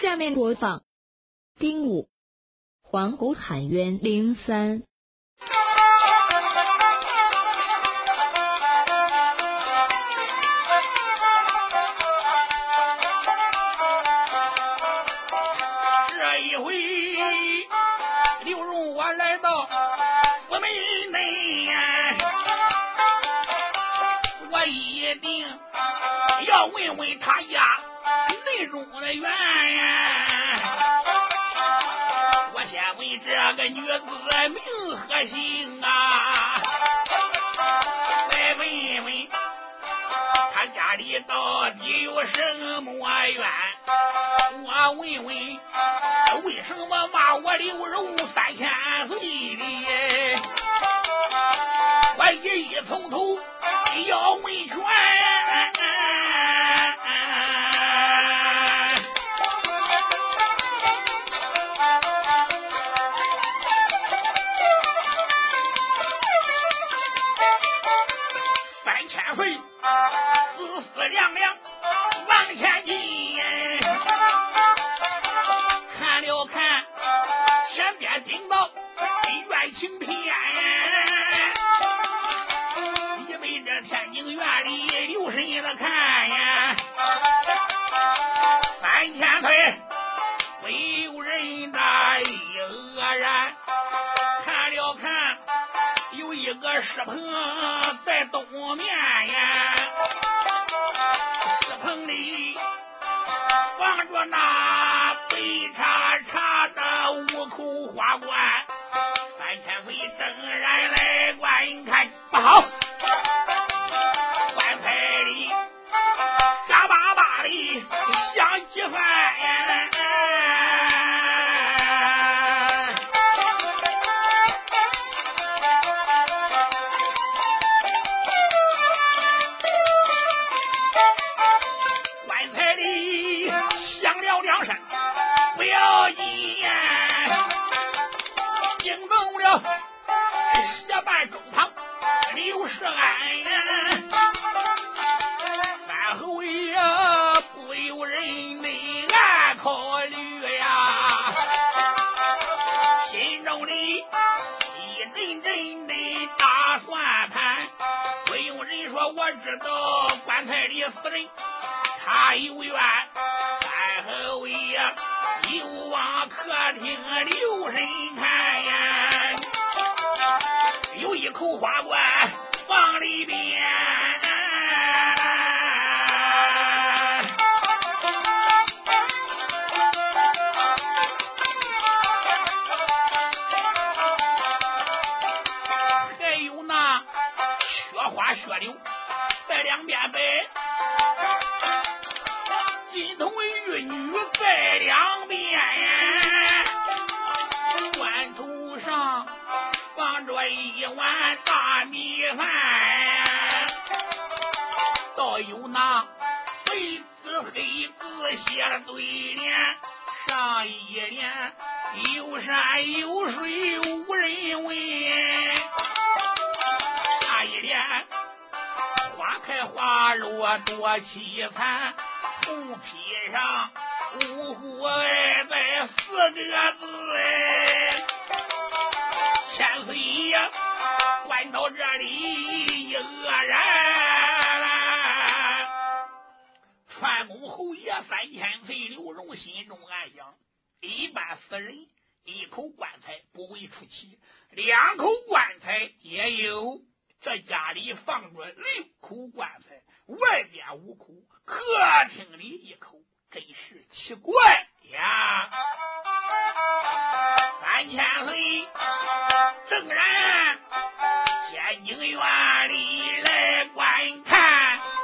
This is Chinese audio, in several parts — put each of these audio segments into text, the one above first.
下面播放。丁武。黄狗喊冤零三。这一回刘入我来到我妹妹呀我一定要问问她中的缘呀。我先问这个女子名和姓啊，再问问她家里到底有什么冤？我问问为什么骂我刘荣三千岁哩？我一一从头。哦花冠夫人，他有冤，又无人问。下一联花开花落多凄惨肚皮上五虎二在四个字哎千岁爷关到这里一愕然了。关公侯爷三千岁刘荣心中暗想一般死人一口棺材不为出奇，两口棺材也有。这家里放着六口棺材，外边五口，客厅里一口，真是奇怪呀！三千岁正然天津院里来观看。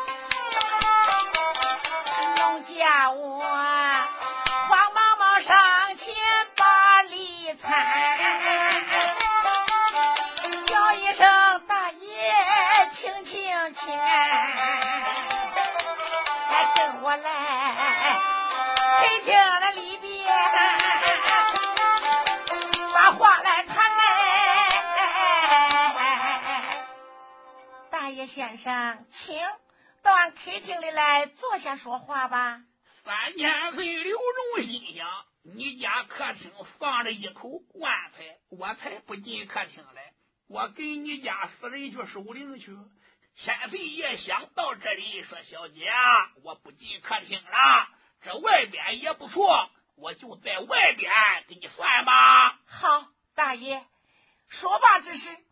娘请到俺客厅里来坐下说话吧。三千岁刘荣心想你家客厅放着一口棺材我才不进客厅来。我给你家死人去守灵去千岁爷想到这里说小姐我不进客厅了这外边也不错我就在外边给你算吧。好大爷说吧这是。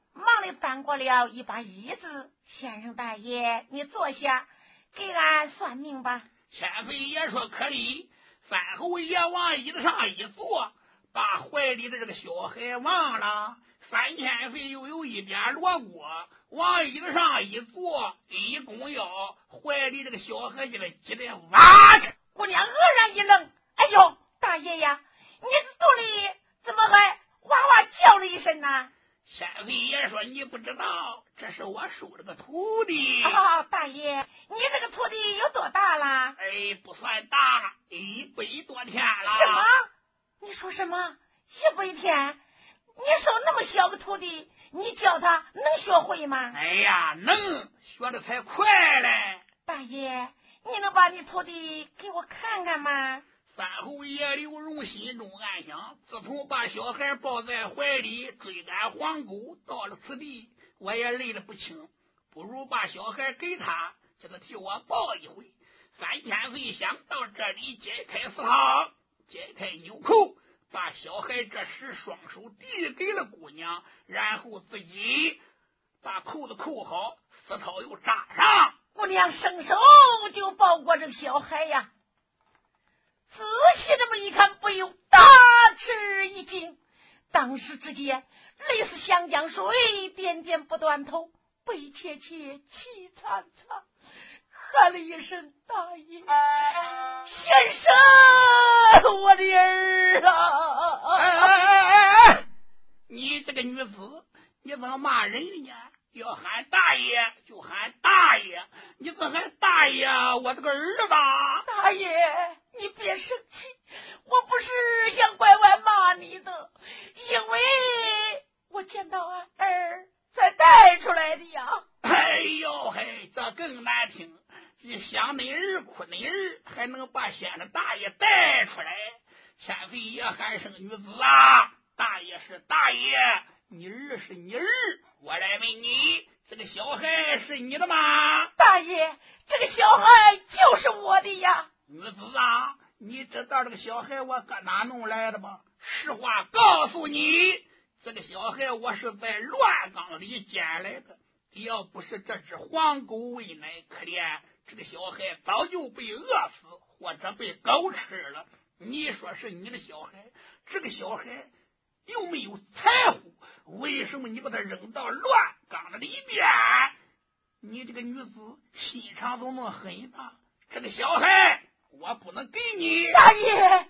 忙里搬过了一把椅子。先生大爷，你坐下，给俺算命吧。千岁爷说：“可以。”三侯爷往椅子上一坐，把怀里的这个小孩忘了。三千岁又有一点锣鼓，往椅子上一坐，一弓腰，怀里这个小孩就急得哇！姑娘愕然一愣：“哎呦，大爷呀，你肚里怎么还哇哇叫了一声呢？”千岁爷说：“你不知道，这是我收了个徒弟。”啊，大爷，你这个徒弟有多大了？哎，不算大，一百多天了。什么？你说什么？一百天？你收那么小个徒弟，你教他能学会吗？哎呀，能学的才快嘞！大爷，你能把你徒弟给我看看吗？三侯爷刘荣心中暗想：自从把小孩抱在怀里追赶黄狗，到了此地，我也累得不轻，不如把小孩给他，叫他替我抱一回。三千岁想到这里，解开丝绦，解开纽扣。把小孩这时双手递给了姑娘，然后自己把扣子扣好，丝绦又扎上。姑娘伸手就抱过这小孩呀，仔细这么一看，不由大吃一惊。当时之间，泪似湘江水，点点不断头，悲切切，凄惨惨。喊了一声：“大爷，先生，我的儿啊！”哎哎哎哎！你这个女子，你怎么骂人呢？要喊大爷就喊大爷，你怎喊大爷？我这个儿子，大爷，你别生气，我不是想拐弯骂你的，因为我见到俺儿才带出来的呀。哎呦嘿，这更难听。你想你儿哭你儿，还能把先生大爷带出来？千岁爷喊声女子啊，大爷是大爷，你儿是你儿。我来问你，这个小孩是你的吗？大爷，这个小孩就是我的呀。女子啊，你知道这个小孩我搁哪弄来的吗？实话告诉你，这个小孩我是在乱岗里捡来的。要不是这只黄狗喂奶，可怜。这个小孩早就被饿死，或者被狗吃了。你说是你的小孩，这个小孩又没有财富，为什么你把他扔到乱缸里边？你这个女子心肠怎么狠呢？这个小孩我不能给你。大爷，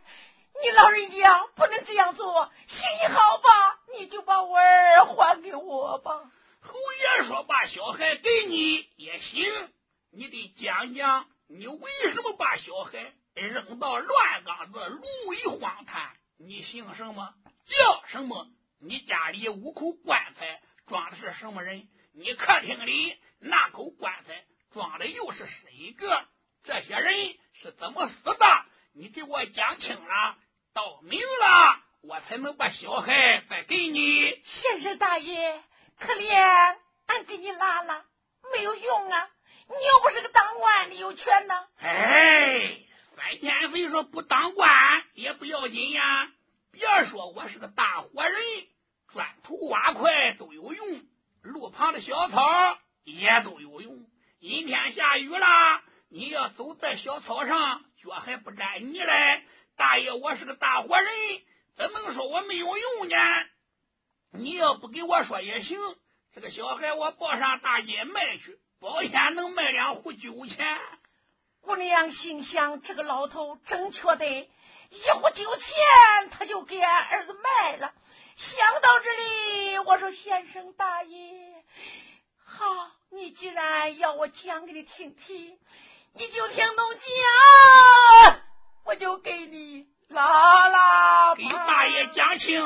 你老人家不能这样做，心情好吧？你就把我儿还给我吧。侯爷说：“把小孩给你也行。”你得讲讲，你为什么把小孩扔到乱岗子，芦苇荒滩？你姓什么？叫什么？你家里五口棺材装的是什么人？你客厅里那口棺材装的又是谁个？这些人是怎么死的？你给我讲清了，道明了，我才能把小孩再给你。先生大爷，可怜俺给你拉了，没有用啊。你又不是个当官的，有权呢。哎，三千岁说不当官也不要紧呀。别说我是个大活人，砖头瓦块都有用，路旁的小草也都有用。阴天下雨了，你要走小草上，脚还不沾泥嘞。大爷，我是个大活人，怎能说我没有用呢？你要不给我说也行，这个小孩我抱上大街卖去。保险能卖两壶酒钱，姑娘心想：这个老头正确的，一壶酒钱他就给俺儿子卖了。想到这里，我说：“先生大爷，好，你既然要我讲给你听听，你就听懂讲，我就给你拉拉，给大爷讲清。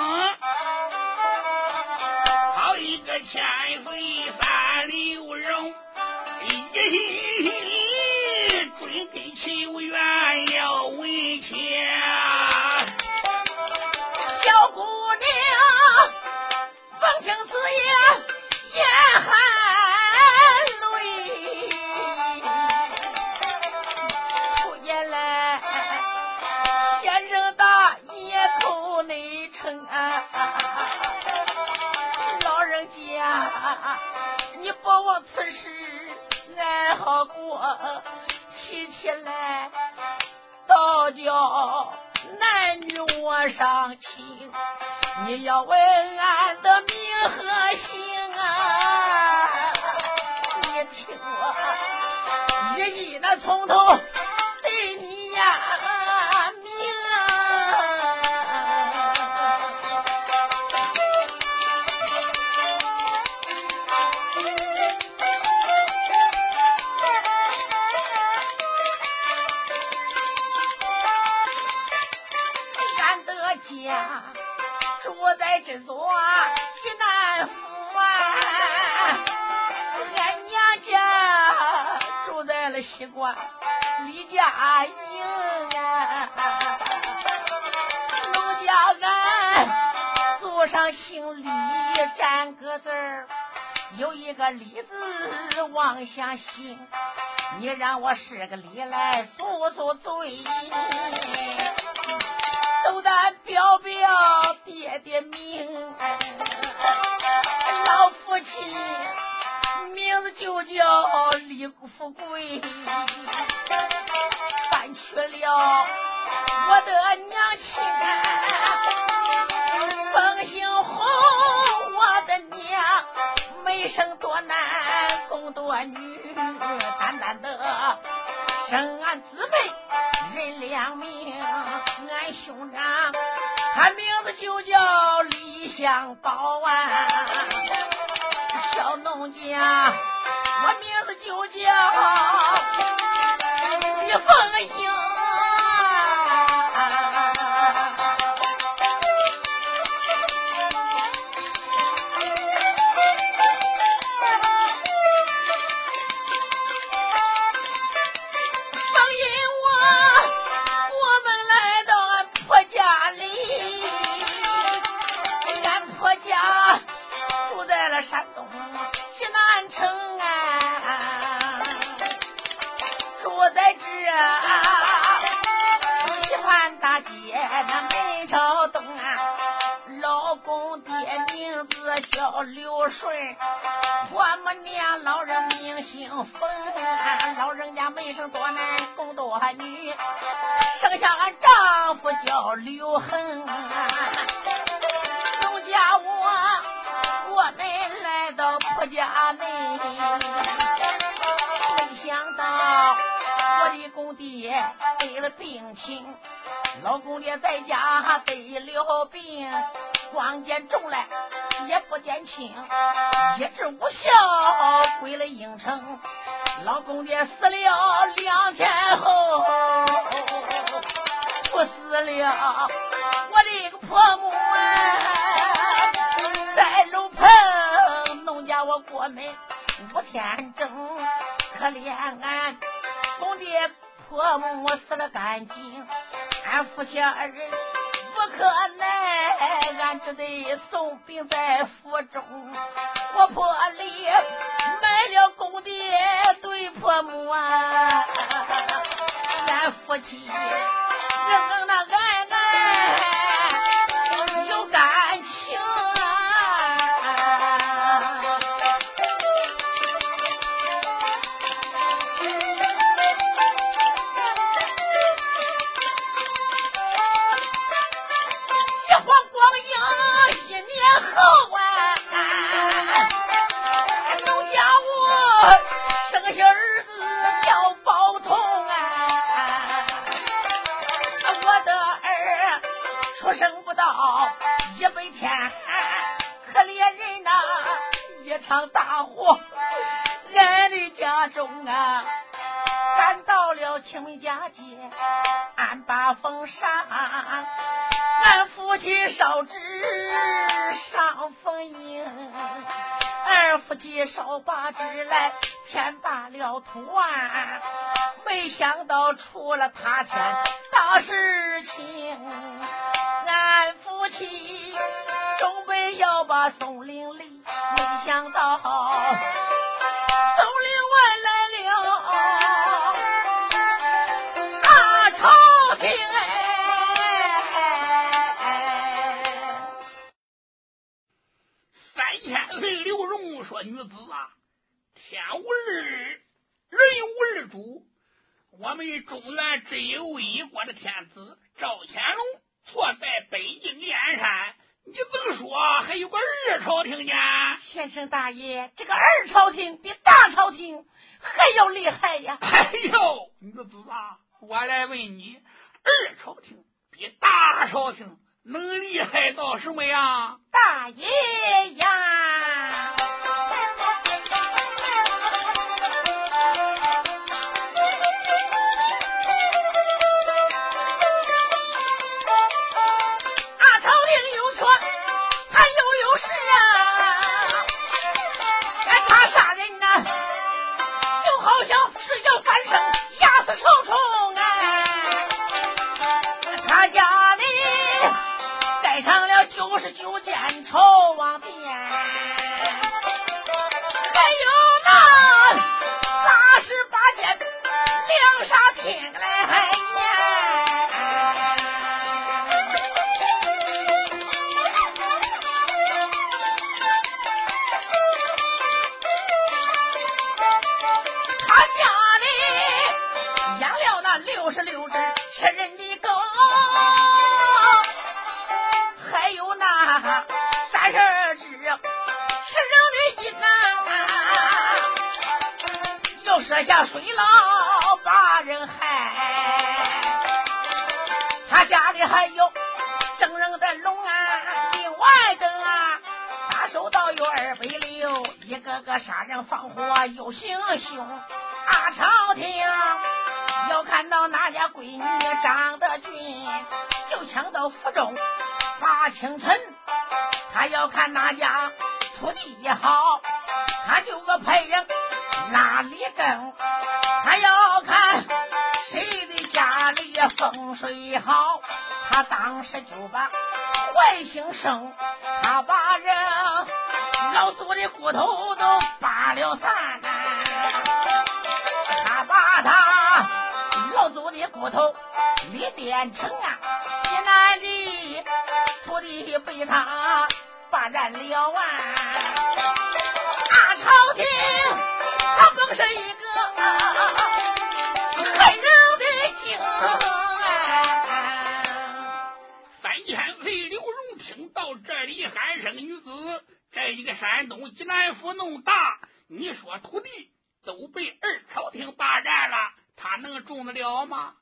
好一个千岁三里荣，一心一准给求愿要为钱。小姑娘，风听此言。提起来，倒叫男女我上亲。你要问俺的名和姓啊？你听我一一的从头我使个礼来诉诉罪。都咱表表爹爹名，老父亲名字就叫李富贵，搬去了我的娘亲，封姓红，我的娘没生多男，供多女，他名字就叫李香宝啊，小农家，我名字就叫李凤英。在家得了病，光见重来。也不见轻，一直无效，归了应城。老公爹死了两天后，不死了，我的个婆母啊，在楼棚农家我过门五天整，可怜俺公爹婆母死了干净，家人。不可耐，俺只得送病在府中。我破例买了公爹对婆母啊，俺夫妻只来填罢了土啊，没想到出了他天大事为中原只有一国的天子赵乾隆坐在北京燕山，你怎么说还有个二朝廷呢？先生大爷，这个二朝廷比大朝廷还要厉害呀！哎呦，你这子啊，我来问你，二朝廷比大朝廷能厉害到什么呀？大爷呀！你还有正人的龙啊，另外的啊，大手道有二百六，一个个杀人放火又行凶。啊，朝廷要看到哪家闺女长得俊，就抢到府中把清晨；他要看哪家土地也好，他就个派人拉里更；他要看谁的家里风水好。他当时就把坏心生他把人老祖的骨头都扒了散他把他老祖的骨头李变成啊西南的土地被他霸占了啊大朝廷他更是一山东济南府弄大，你说土地都被二朝廷霸占了，他能种得了吗？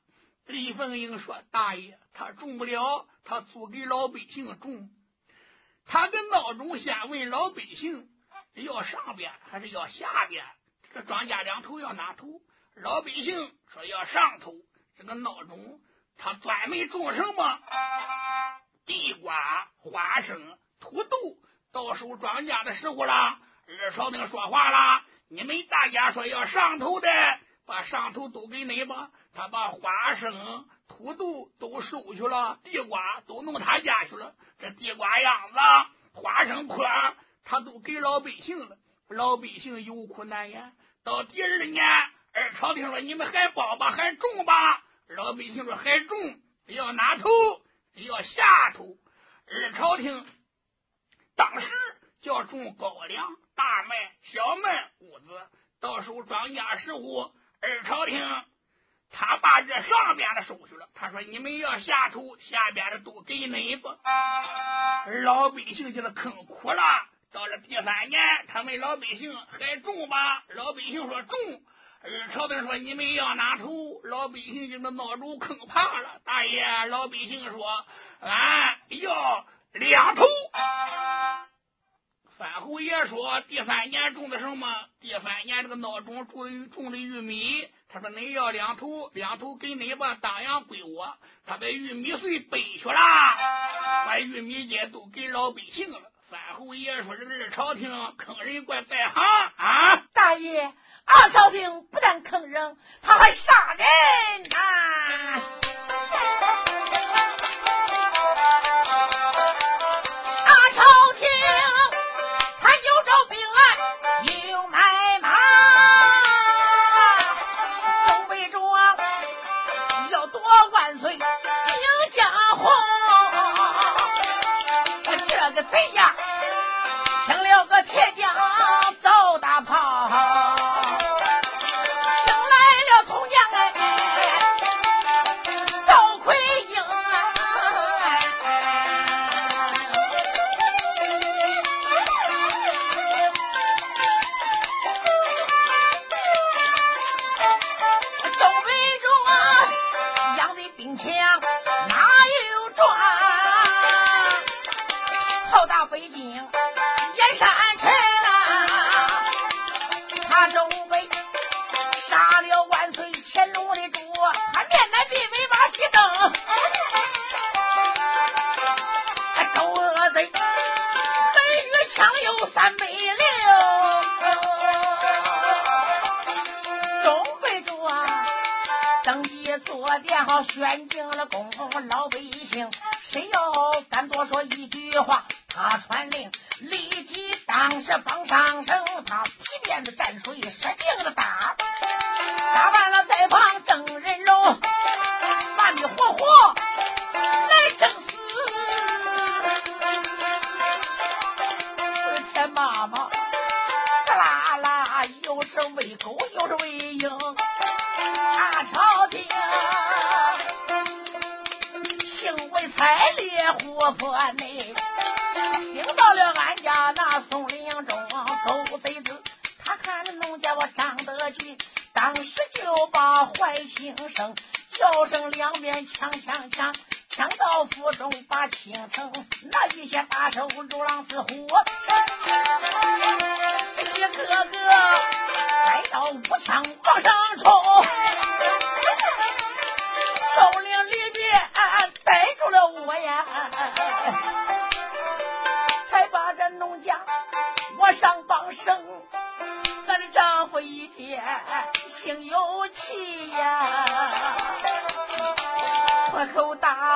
李凤英说，大爷，他种不了，他租给老百姓种。他的闹钟先问老百姓，要上边还是要下边？这庄稼两头要哪头？老百姓说要上头。这个闹钟，他专门种什么？啊，地瓜、花生、土豆。到收庄稼的时候了，二朝廷说话了：“你们大家说要上头的，把上头都给你吧。”他把花生、土豆都收去了，地瓜都弄他家去了。这地瓜秧子、花生壳，他都给老百姓了。老百姓有苦难言。到第二年，二朝廷说：“你们还包吧，还种吧？”老百姓说：“还种，要哪头？要下头？”二朝廷。当时叫种高粱、大麦、小麦、谷子，到时候庄稼收获，二朝廷他把这上边的收去了。他说：“你们要下头，下边的都给你们吧。”老百姓就是坑苦了。到了第三年，他们老百姓还种吧？老百姓说种。二朝廷说：“你们要哪头？”老百姓就那闹着坑怕了。大爷，老百姓说：“俺要。”两头。啊范侯爷说第三年种的什么？第三年这个闹钟终于种的玉米。他说你要两头两头给你吧当阳归我。他把玉米穗背去了。把玉米也都给老百姓了。范侯爷说这是朝廷坑人怪在行啊。大爷二朝廷不但坑人他还杀人啊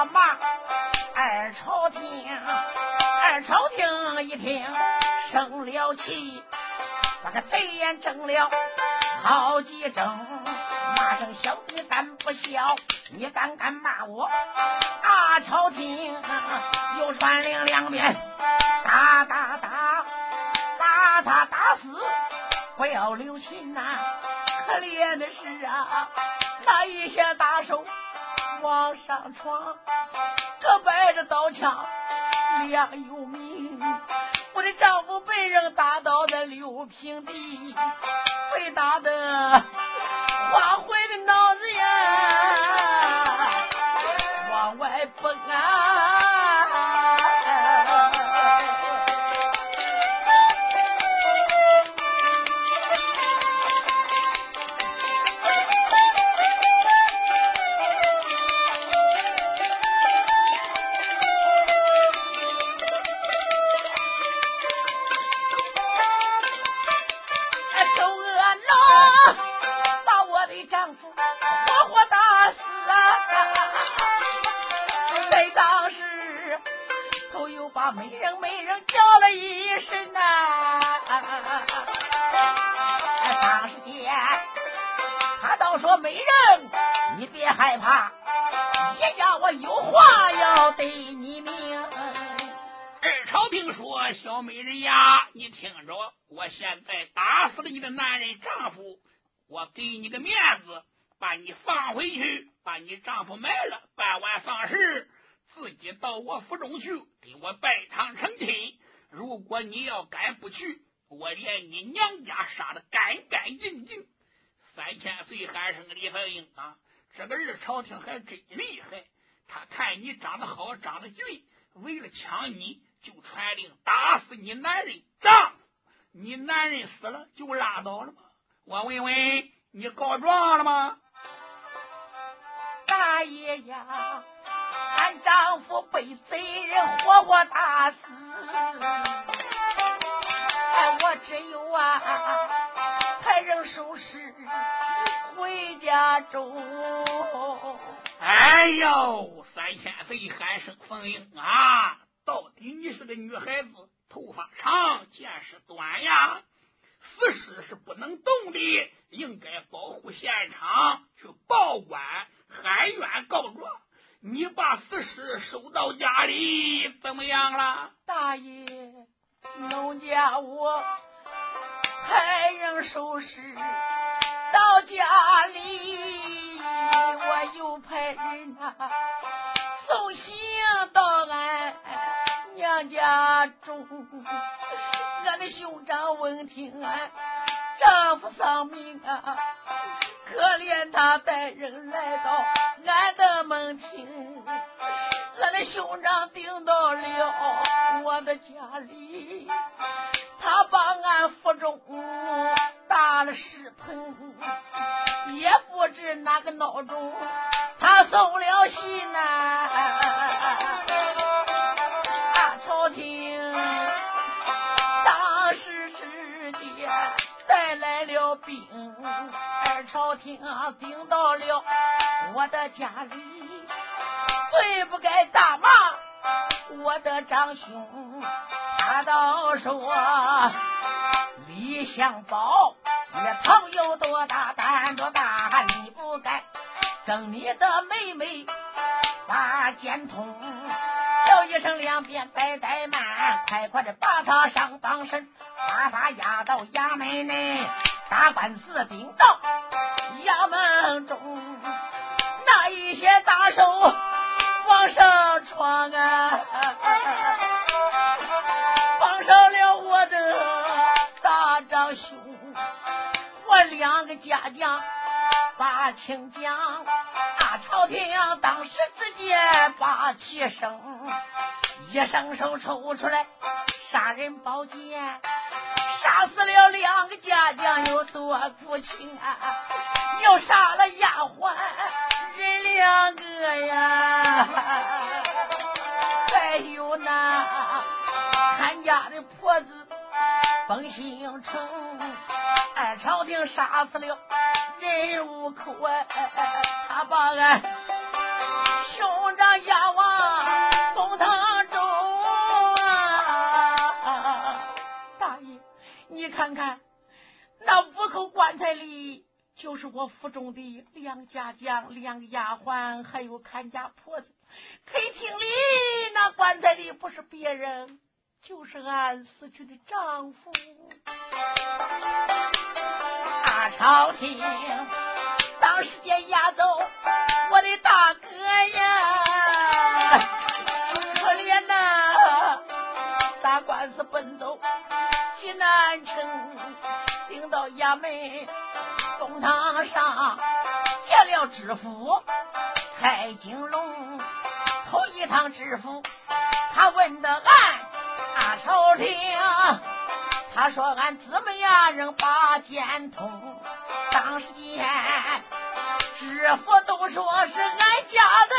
骂二朝廷，二朝廷一听生了气，把个贼眼睁了好几睁，骂声小子你敢不小？你敢敢骂我？大朝廷又传令两边打打打，把他打死，不要留情呐！可怜的是啊，那一些大手。往上闯，可摆着刀枪亮又明。我的丈夫被人打倒在六平地，被打的花小美人呀，你听着，我现在打死了你的男人丈夫，我给你个面子，把你放回去，把你丈夫埋了，办完丧事。”自己到我府中去，给我拜堂成亲。如果你要敢不去，我连你娘家杀的干干净净。三千岁喊声李凤英啊，这个二朝廷还真厉害。他看你长得好，长得俊，为了抢你，就传令打死你男人丈夫。你男人死了就拉倒了吗？我问问你，告状了吗？大爷呀！俺丈夫被贼人活活打死，哎，我只有啊，派人收尸回家中。哎呦，三千岁喊声凤英啊！到底你是个女孩子，头发长，见识短呀，死尸是不能动的，应该保护现场，去报官喊冤告状。你把死尸收到家里怎么样了？大爷，农家我派人收尸到家里，我又派人呐送信到娘家中。俺的兄长闻听俺丈夫丧命啊，可怜他带人来到。俺的门厅，俺的兄长顶到了我的家里，他把俺府中打了屎盆，也不知哪个孬种，他送了信呐，朝廷顶到了我的家里，最不该大骂我的长兄。他倒说李相宝，你头有多大胆多大，你不该跟你的妹妹把剑通。叫一声两边呆呆慢，快快的把他上绑绳，把他押到衙门内。打官司顶到衙门中，那一些大手往上闯啊，绑上了我的大长兄，我两个家将把情讲，啊，朝廷当时直接把气生一伸手抽出来，杀人宝剑。杀死了两个家将有多苦情啊！又杀了丫鬟人两个呀，还有那看家的婆子冯兴成，二朝廷杀死了人五口啊！他把俺兄长押往看看，那五口棺材里，就是我府中的两家将、两丫鬟，还有看家婆子。客厅里那棺材里不是别人，就是俺死去的丈夫。大朝廷当时间押走我的大哥呀，领到衙门公堂上，见了知府蔡金龙，头一趟知府，他问的俺朝廷，他说俺姊妹呀人把剑通，当时间知府都说是俺家的